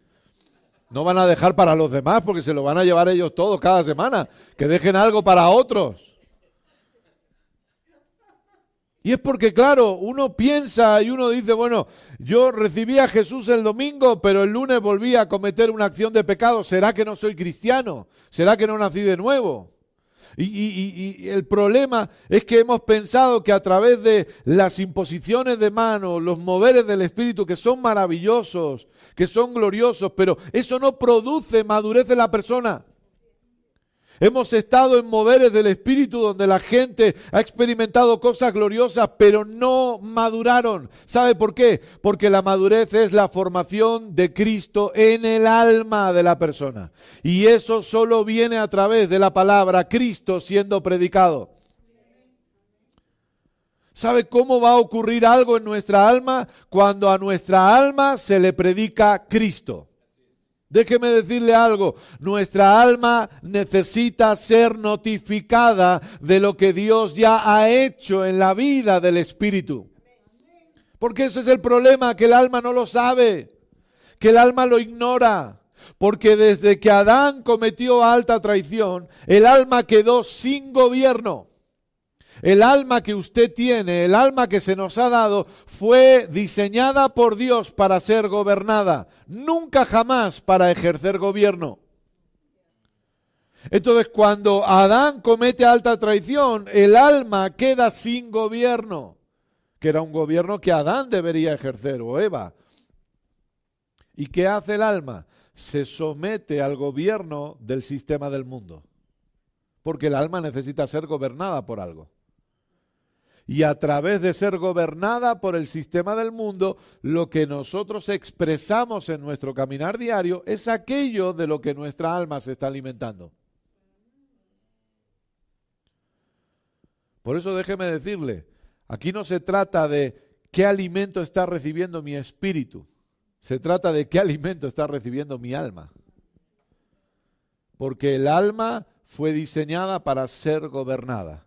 No van a dejar para los demás porque se lo van a llevar ellos todos cada semana. Que dejen algo para otros. Y es porque, claro, uno piensa y uno dice, bueno, yo recibí a Jesús el domingo, pero el lunes volví a cometer una acción de pecado. ¿Será que no soy cristiano? ¿Será que no nací de nuevo? Y, el problema es que hemos pensado que a través de las imposiciones de manos, los moveres del Espíritu, que son maravillosos, que son gloriosos, pero eso no produce madurez en la persona. Hemos estado en moveres del Espíritu donde la gente ha experimentado cosas gloriosas, pero no maduraron. ¿Sabe por qué? Porque la madurez es la formación de Cristo en el alma de la persona. Y eso solo viene a través de la palabra Cristo siendo predicado. ¿Sabe cómo va a ocurrir algo en nuestra alma cuando a nuestra alma se le predica Cristo? Déjeme decirle algo, nuestra alma necesita ser notificada de lo que Dios ya ha hecho en la vida del Espíritu. Porque ese es el problema, que el alma no lo sabe, que el alma lo ignora. Porque desde que Adán cometió alta traición, el alma quedó sin gobierno. El alma que usted tiene, el alma que se nos ha dado, fue diseñada por Dios para ser gobernada, nunca jamás para ejercer gobierno. Entonces, cuando Adán comete alta traición, el alma queda sin gobierno, que era un gobierno que Adán debería ejercer, o Eva. ¿Y qué hace el alma? Se somete al gobierno del sistema del mundo, porque el alma necesita ser gobernada por algo y a través de ser gobernada por el sistema del mundo, lo que nosotros expresamos en nuestro caminar diario es aquello de lo que nuestra alma se está alimentando. Por eso déjeme decirle, aquí no se trata de qué alimento está recibiendo mi espíritu, se trata de qué alimento está recibiendo mi alma. Porque el alma fue diseñada para ser gobernada.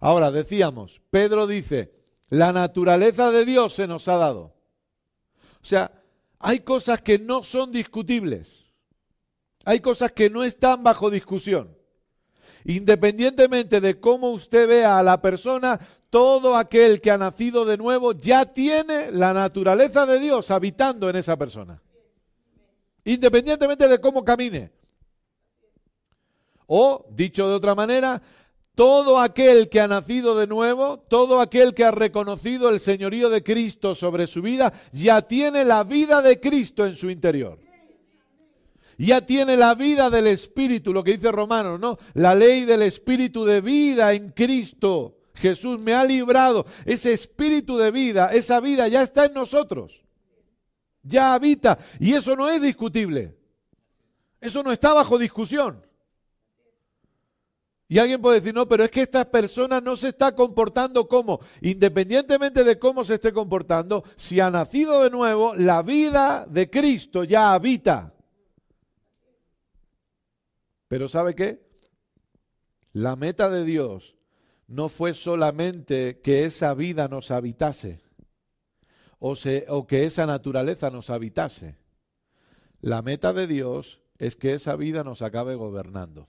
Ahora, decíamos, Pedro dice, la naturaleza de Dios se nos ha dado. O sea, hay cosas que no son discutibles. Hay cosas que no están bajo discusión. Independientemente de cómo usted vea a la persona, todo aquel que ha nacido de nuevo ya tiene la naturaleza de Dios habitando en esa persona. Independientemente de cómo camine. O, dicho de otra manera, todo aquel que ha nacido de nuevo, todo aquel que ha reconocido el señorío de Cristo sobre su vida, ya tiene la vida de Cristo en su interior. Ya tiene la vida del Espíritu, lo que dice Romanos, ¿no? La ley del Espíritu de vida en Cristo. Jesús me ha librado. Ese Espíritu de vida, esa vida ya está en nosotros. Ya habita. Y eso no es discutible. Eso no está bajo discusión. Y alguien puede decir, no, pero es que esta persona no se está comportando como, independientemente de cómo se esté comportando, si ha nacido de nuevo, la vida de Cristo ya habita. Pero ¿sabe qué? La meta de Dios no fue solamente que esa vida nos habitase o, o que esa naturaleza nos habitase. La meta de Dios es que esa vida nos acabe gobernando.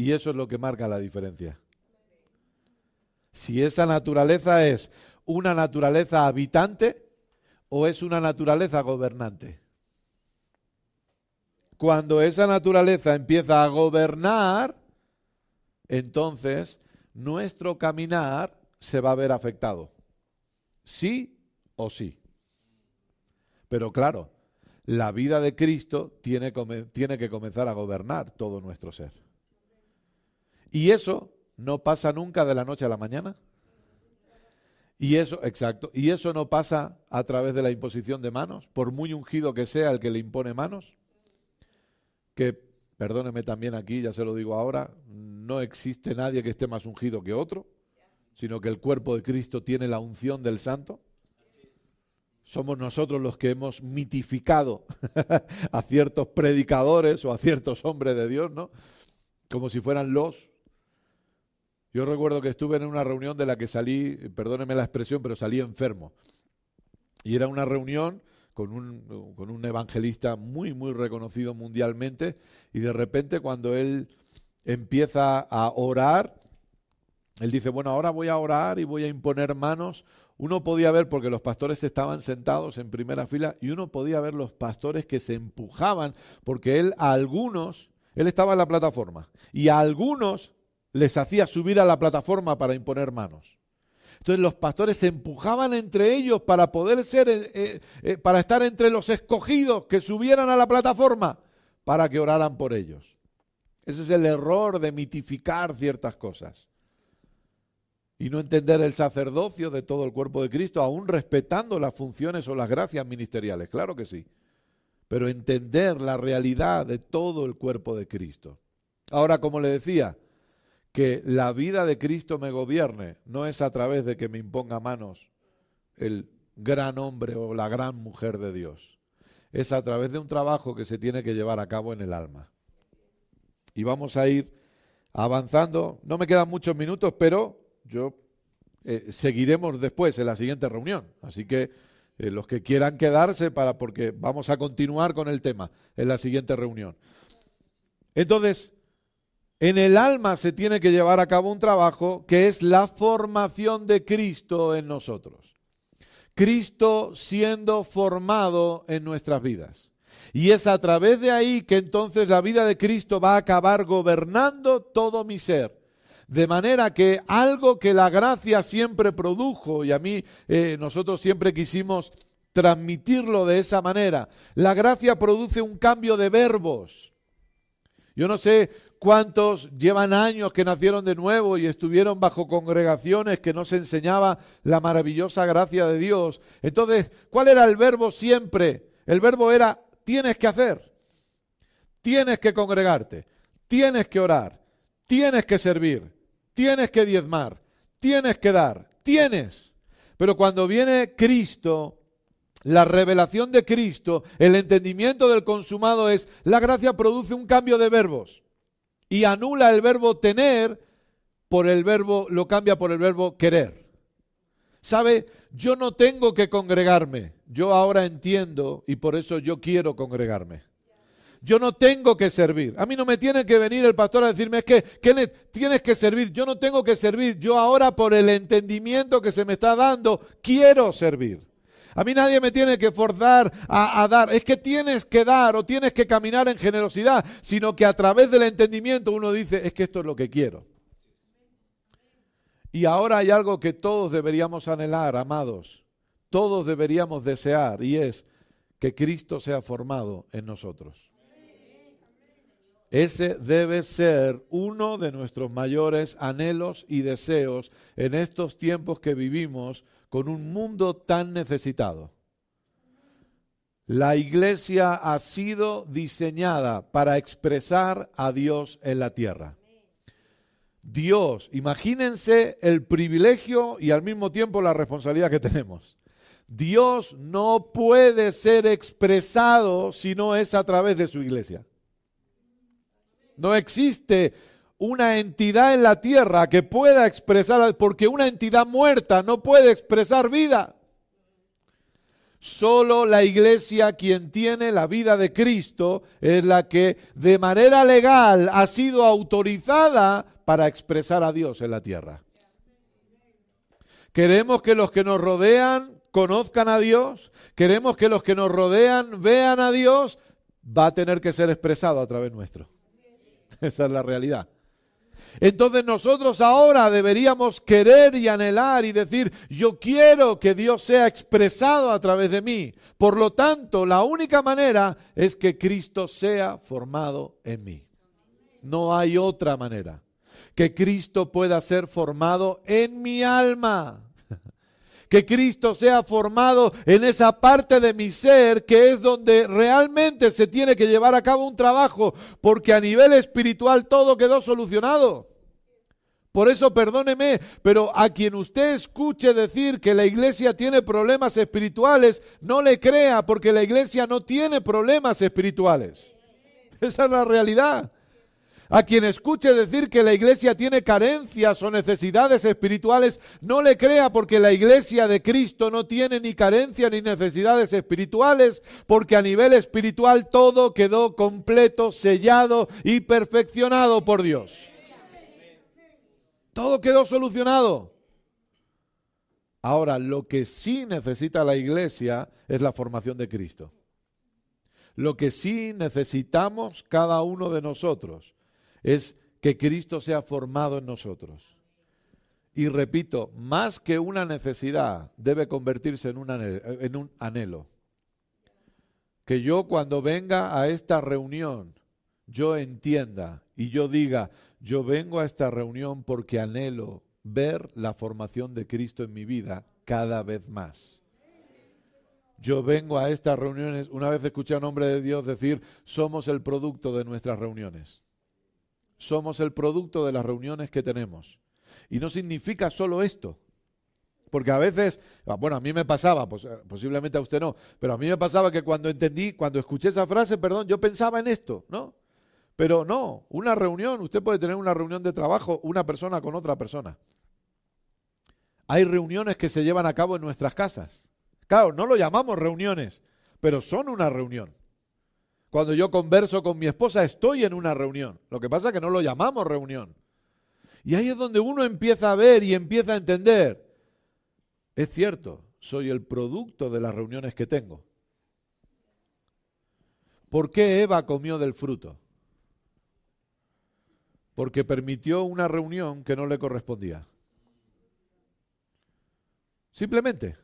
Y eso es lo que marca la diferencia. Si esa naturaleza es una naturaleza habitante o es una naturaleza gobernante. Cuando esa naturaleza empieza a gobernar, entonces nuestro caminar se va a ver afectado. Sí o sí. Pero claro, la vida de Cristo tiene, que comenzar a gobernar todo nuestro ser. Y eso no pasa nunca de la noche a la mañana. Y eso, exacto, y eso no pasa a través de la imposición de manos, por muy ungido que sea el que le impone manos, que, perdóneme también aquí, ya se lo digo ahora, no existe nadie que esté más ungido que otro, sino que el cuerpo de Cristo tiene la unción del santo. somos nosotros los que hemos mitificado *laughs* a ciertos predicadores o a ciertos hombres de Dios, ¿no? Como si fueran los. Yo recuerdo que estuve en una reunión de la que salí, perdóneme la expresión, pero salí enfermo. Y era una reunión con un, con un evangelista muy, muy reconocido mundialmente, y de repente cuando él empieza a orar, él dice, bueno, ahora voy a orar y voy a imponer manos uno podía ver, porque los pastores estaban sentados en primera fila, y uno podía ver los pastores que se empujaban, porque él a algunos, él estaba en la plataforma, y a algunos les hacía subir a la plataforma para imponer manos. Entonces los pastores se empujaban entre ellos para poder ser, eh, eh, eh, para estar entre los escogidos que subieran a la plataforma para que oraran por ellos. Ese es el error de mitificar ciertas cosas y no entender el sacerdocio de todo el cuerpo de Cristo, aún respetando las funciones o las gracias ministeriales, claro que sí, pero entender la realidad de todo el cuerpo de Cristo. Ahora, como le decía, que la vida de Cristo me gobierne no es a través de que me imponga manos el gran hombre o la gran mujer de Dios, es a través de un trabajo que se tiene que llevar a cabo en el alma. Y vamos a ir avanzando, no me quedan muchos minutos, pero yo eh, seguiremos después en la siguiente reunión. Así que eh, los que quieran quedarse para porque vamos a continuar con el tema en la siguiente reunión. Entonces, en el alma se tiene que llevar a cabo un trabajo que es la formación de Cristo en nosotros. Cristo siendo formado en nuestras vidas. Y es a través de ahí que entonces la vida de Cristo va a acabar gobernando todo mi ser de manera que algo que la gracia siempre produjo, y a mí eh, nosotros siempre quisimos transmitirlo de esa manera, la gracia produce un cambio de verbos. Yo no sé cuántos llevan años que nacieron de nuevo y estuvieron bajo congregaciones que no se enseñaba la maravillosa gracia de Dios. Entonces, ¿cuál era el verbo siempre? El verbo era tienes que hacer, tienes que congregarte, tienes que orar, tienes que servir tienes que diezmar, tienes que dar, tienes. Pero cuando viene Cristo, la revelación de Cristo, el entendimiento del consumado es, la gracia produce un cambio de verbos y anula el verbo tener por el verbo, lo cambia por el verbo querer. ¿Sabe? Yo no tengo que congregarme. Yo ahora entiendo y por eso yo quiero congregarme. Yo no tengo que servir. A mí no me tiene que venir el pastor a decirme, es que tienes que servir. Yo no tengo que servir. Yo ahora por el entendimiento que se me está dando, quiero servir. A mí nadie me tiene que forzar a, dar. Es que tienes que dar o tienes que caminar en generosidad, sino que a través del entendimiento uno dice, es que esto es lo que quiero. Y ahora hay algo que todos deberíamos anhelar, amados. Todos deberíamos desear y es que Cristo sea formado en nosotros. Ese debe ser uno de nuestros mayores anhelos y deseos en estos tiempos que vivimos con un mundo tan necesitado. La iglesia ha sido diseñada para expresar a Dios en la tierra. Dios, imagínense el privilegio y al mismo tiempo la responsabilidad que tenemos. Dios no puede ser expresado si no es a través de su iglesia. No existe una entidad en la tierra que pueda expresar, porque una entidad muerta no puede expresar vida. Solo la iglesia quien tiene la vida de Cristo es la que de manera legal ha sido autorizada para expresar a Dios en la tierra. Queremos que los que nos rodean conozcan a Dios. Queremos que los que nos rodean vean a Dios. Va a tener que ser expresado a través nuestro. Esa es la realidad. Entonces nosotros ahora deberíamos querer y anhelar y decir, yo quiero que Dios sea expresado a través de mí. Por lo tanto, la única manera es que Cristo sea formado en mí. No hay otra manera. Que Cristo pueda ser formado en mi alma que Cristo sea formado en esa parte de mi ser que es donde realmente se tiene que llevar a cabo un trabajo, porque a nivel espiritual todo quedó solucionado. Por eso perdóneme, pero a quien usted escuche decir que la iglesia tiene problemas espirituales, no le crea porque la iglesia no tiene problemas espirituales. Esa es la realidad. A quien escuche decir que la iglesia tiene carencias o necesidades espirituales, no le crea porque la iglesia de Cristo no tiene ni carencias ni necesidades espirituales, porque a nivel espiritual todo quedó completo, sellado y perfeccionado por Dios. Todo quedó solucionado. Ahora, lo que sí necesita la iglesia es la formación de Cristo. Lo que sí necesitamos cada uno de nosotros es que Cristo sea formado en nosotros. Y repito, más que una necesidad, debe convertirse en un, anhelo. Que yo cuando venga a esta reunión, yo entienda y yo diga, yo vengo a esta reunión porque anhelo ver la formación de Cristo en mi vida cada vez más. Yo vengo a estas reuniones, una vez escuché a un hombre de Dios decir, somos el producto de nuestras reuniones somos el producto de las reuniones que tenemos. Y no significa solo esto. Porque a veces, ah, bueno, a mí me pasaba, pues, eh, posiblemente a usted no, pero a mí me pasaba que cuando entendí, cuando escuché esa frase, perdón, yo pensaba en esto, ¿no? Pero no, una reunión, usted puede tener una reunión de trabajo, una persona con otra persona. Hay reuniones que se llevan a cabo en nuestras casas. Claro, no lo llamamos reuniones, pero son una reunión. Cuando yo converso con mi esposa estoy en una reunión. Lo que pasa es que no lo llamamos reunión. Y ahí es donde uno empieza a ver y empieza a entender. Es cierto, soy el producto de las reuniones que tengo. ¿Por qué Eva comió del fruto? Porque permitió una reunión que no le correspondía. Simplemente.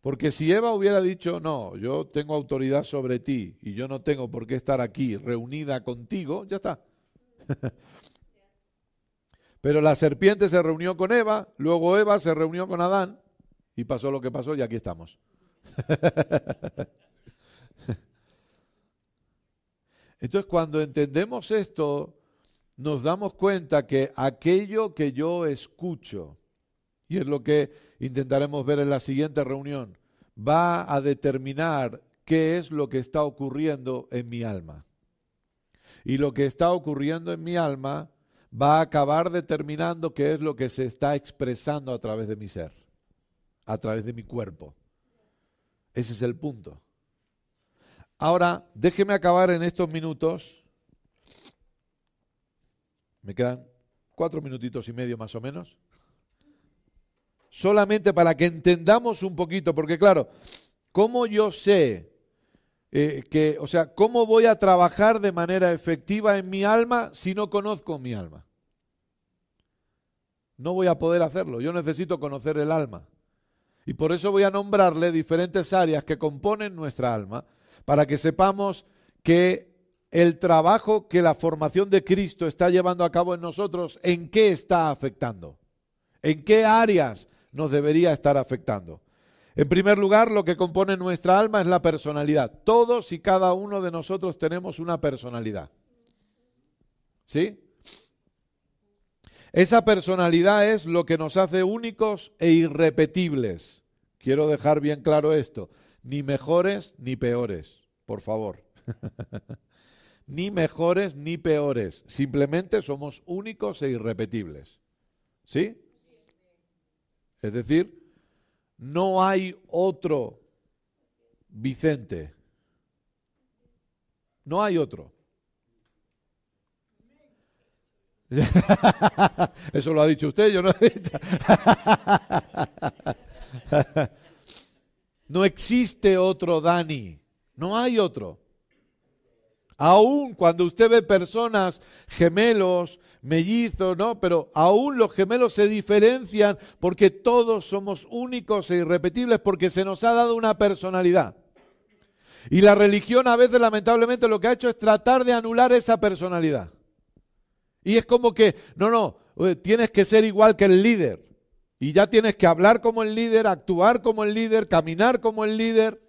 Porque si Eva hubiera dicho, no, yo tengo autoridad sobre ti y yo no tengo por qué estar aquí reunida contigo, ya está. *laughs* Pero la serpiente se reunió con Eva, luego Eva se reunió con Adán y pasó lo que pasó y aquí estamos. *laughs* Entonces cuando entendemos esto, nos damos cuenta que aquello que yo escucho, y es lo que intentaremos ver en la siguiente reunión, va a determinar qué es lo que está ocurriendo en mi alma. Y lo que está ocurriendo en mi alma va a acabar determinando qué es lo que se está expresando a través de mi ser, a través de mi cuerpo. Ese es el punto. Ahora, déjeme acabar en estos minutos. Me quedan cuatro minutitos y medio más o menos solamente para que entendamos un poquito, porque claro, ¿cómo yo sé eh, que, o sea, cómo voy a trabajar de manera efectiva en mi alma si no conozco mi alma? No voy a poder hacerlo, yo necesito conocer el alma. Y por eso voy a nombrarle diferentes áreas que componen nuestra alma, para que sepamos que el trabajo que la formación de Cristo está llevando a cabo en nosotros, ¿en qué está afectando? ¿En qué áreas nos debería estar afectando. En primer lugar, lo que compone nuestra alma es la personalidad. Todos y cada uno de nosotros tenemos una personalidad. ¿Sí? Esa personalidad es lo que nos hace únicos e irrepetibles. Quiero dejar bien claro esto. Ni mejores ni peores, por favor. *laughs* ni mejores ni peores. Simplemente somos únicos e irrepetibles. ¿Sí? Es decir, no hay otro Vicente. No hay otro. *laughs* Eso lo ha dicho usted, yo no he dicho. *laughs* No existe otro Dani. No hay otro. Aún cuando usted ve personas gemelos, mellizos, ¿no? Pero aún los gemelos se diferencian porque todos somos únicos e irrepetibles porque se nos ha dado una personalidad. Y la religión a veces lamentablemente lo que ha hecho es tratar de anular esa personalidad. Y es como que, no, no, tienes que ser igual que el líder. Y ya tienes que hablar como el líder, actuar como el líder, caminar como el líder.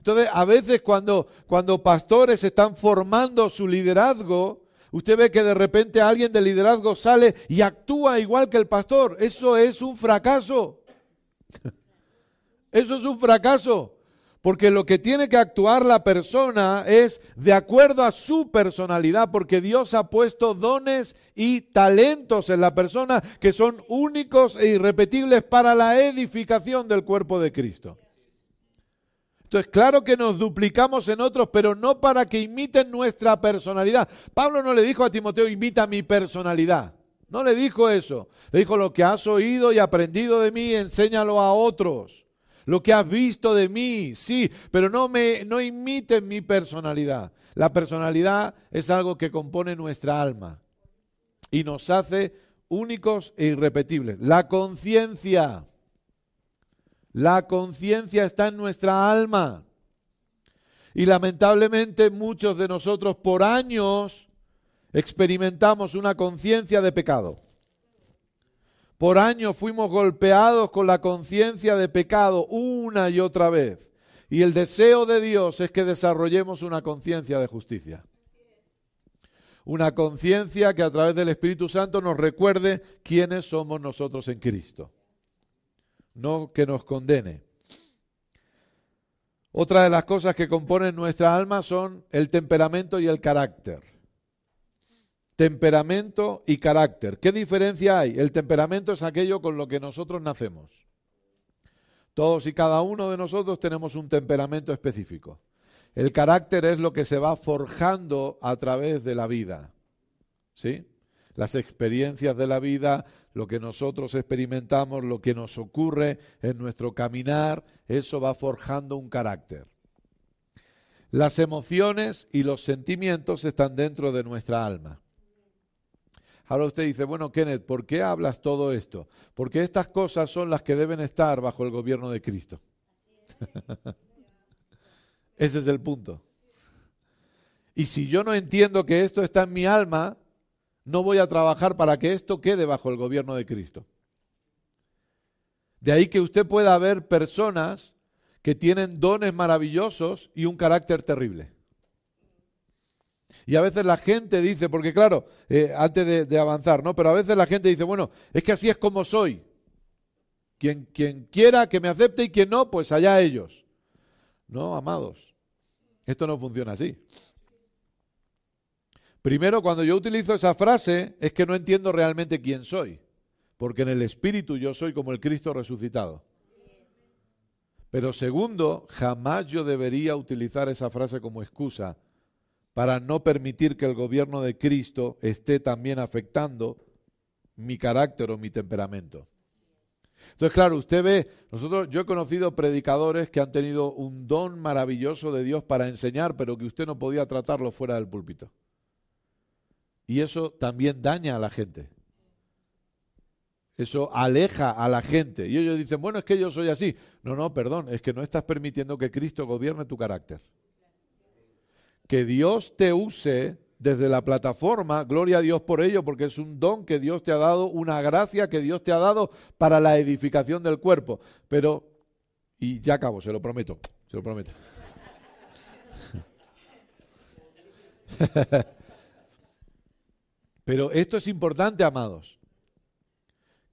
Entonces, a veces cuando, cuando pastores están formando su liderazgo, Usted ve que de repente alguien de liderazgo sale y actúa igual que el pastor. Eso es un fracaso. *laughs* Eso es un fracaso. Porque lo que tiene que actuar la persona es de acuerdo a su personalidad, porque Dios ha puesto dones y talentos en la persona que son únicos e irrepetibles para la edificación del cuerpo de Cristo. Entonces, claro que nos duplicamos en otros, pero no para que imiten nuestra personalidad. Pablo no le dijo a Timoteo, imita mi personalidad. No le dijo eso. Le dijo, lo que has oído y aprendido de mí, enséñalo a otros. Lo que has visto de mí, sí, pero no me no imiten mi personalidad. La personalidad es algo que compone nuestra alma y nos hace únicos e irrepetibles. La conciencia la conciencia está en nuestra alma. Y lamentablemente muchos de nosotros por años experimentamos una conciencia de pecado. Por años fuimos golpeados con la conciencia de pecado una y otra vez. Y el deseo de Dios es que desarrollemos una conciencia de justicia. Una conciencia que a través del Espíritu Santo nos recuerde quiénes somos nosotros en Cristo no que nos condene. Otra de las cosas que componen nuestra alma son el temperamento y el carácter. Temperamento y carácter. ¿Qué diferencia hay? El temperamento es aquello con lo que nosotros nacemos. Todos y cada uno de nosotros tenemos un temperamento específico. El carácter es lo que se va forjando a través de la vida. ¿Sí? Las experiencias de la vida, lo que nosotros experimentamos, lo que nos ocurre en nuestro caminar, eso va forjando un carácter. Las emociones y los sentimientos están dentro de nuestra alma. Ahora usted dice, bueno, Kenneth, ¿por qué hablas todo esto? Porque estas cosas son las que deben estar bajo el gobierno de Cristo. *laughs* Ese es el punto. Y si yo no entiendo que esto está en mi alma, no voy a trabajar para que esto quede bajo el gobierno de Cristo. De ahí que usted pueda ver personas que tienen dones maravillosos y un carácter terrible. Y a veces la gente dice, porque claro, eh, antes de, de, avanzar, ¿no? Pero a veces la gente dice, bueno, es que así es como soy. Quien, quien quiera que me acepte y quien no, pues allá ellos. No, amados, esto no funciona así. Primero, cuando yo utilizo esa frase, es que no entiendo realmente quién soy, porque en el Espíritu yo soy como el Cristo resucitado. Pero segundo, jamás yo debería utilizar esa frase como excusa para no permitir que el gobierno de Cristo esté también afectando mi carácter o mi temperamento. Entonces, claro, usted ve, nosotros, yo he conocido predicadores que han tenido un don maravilloso de Dios para enseñar, pero que usted no podía tratarlo fuera del púlpito. Y eso también daña a la gente. Eso aleja a la gente. Y ellos dicen, bueno, es que yo soy así. No, no, perdón, es que no estás permitiendo que Cristo gobierne tu carácter. Que Dios te use desde la plataforma, gloria a Dios por ello, porque es un don que Dios te ha dado, una gracia que Dios te ha dado para la edificación del cuerpo. Pero, y ya acabo, se lo prometo, se lo prometo. *laughs* Pero esto es importante, amados.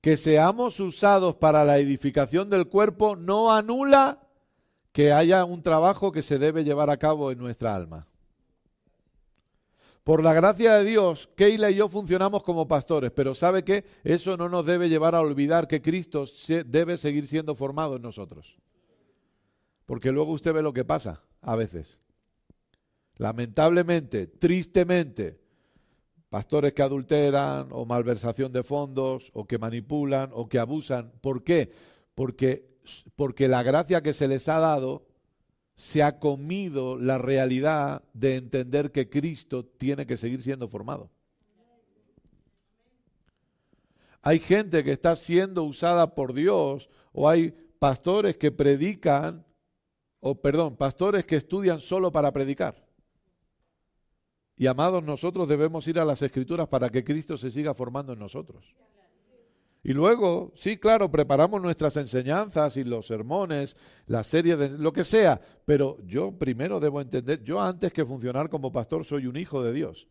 Que seamos usados para la edificación del cuerpo no anula que haya un trabajo que se debe llevar a cabo en nuestra alma. Por la gracia de Dios, Keila y yo funcionamos como pastores, pero ¿sabe qué? Eso no nos debe llevar a olvidar que Cristo debe seguir siendo formado en nosotros. Porque luego usted ve lo que pasa a veces. Lamentablemente, tristemente, pastores que adulteran o malversación de fondos o que manipulan o que abusan. ¿Por qué? Porque, porque la gracia que se les ha dado se ha comido la realidad de entender que Cristo tiene que seguir siendo formado. Hay gente que está siendo usada por Dios o hay pastores que predican, o perdón, pastores que estudian solo para predicar. Y amados, nosotros debemos ir a las escrituras para que Cristo se siga formando en nosotros. Y luego, sí, claro, preparamos nuestras enseñanzas y los sermones, la serie de lo que sea, pero yo primero debo entender, yo antes que funcionar como pastor soy un hijo de Dios.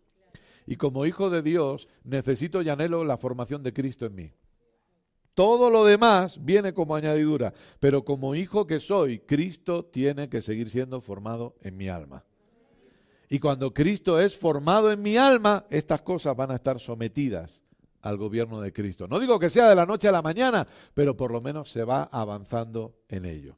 y como hijo de Dios necesito y anhelo la formación de Cristo en mí. Todo lo demás viene como añadidura, pero como hijo que soy, Cristo tiene que seguir siendo formado en mi alma. Y cuando Cristo es formado en mi alma, estas cosas van a estar sometidas al gobierno de Cristo. No digo que sea de la noche a la mañana, pero por lo menos se va avanzando en ello.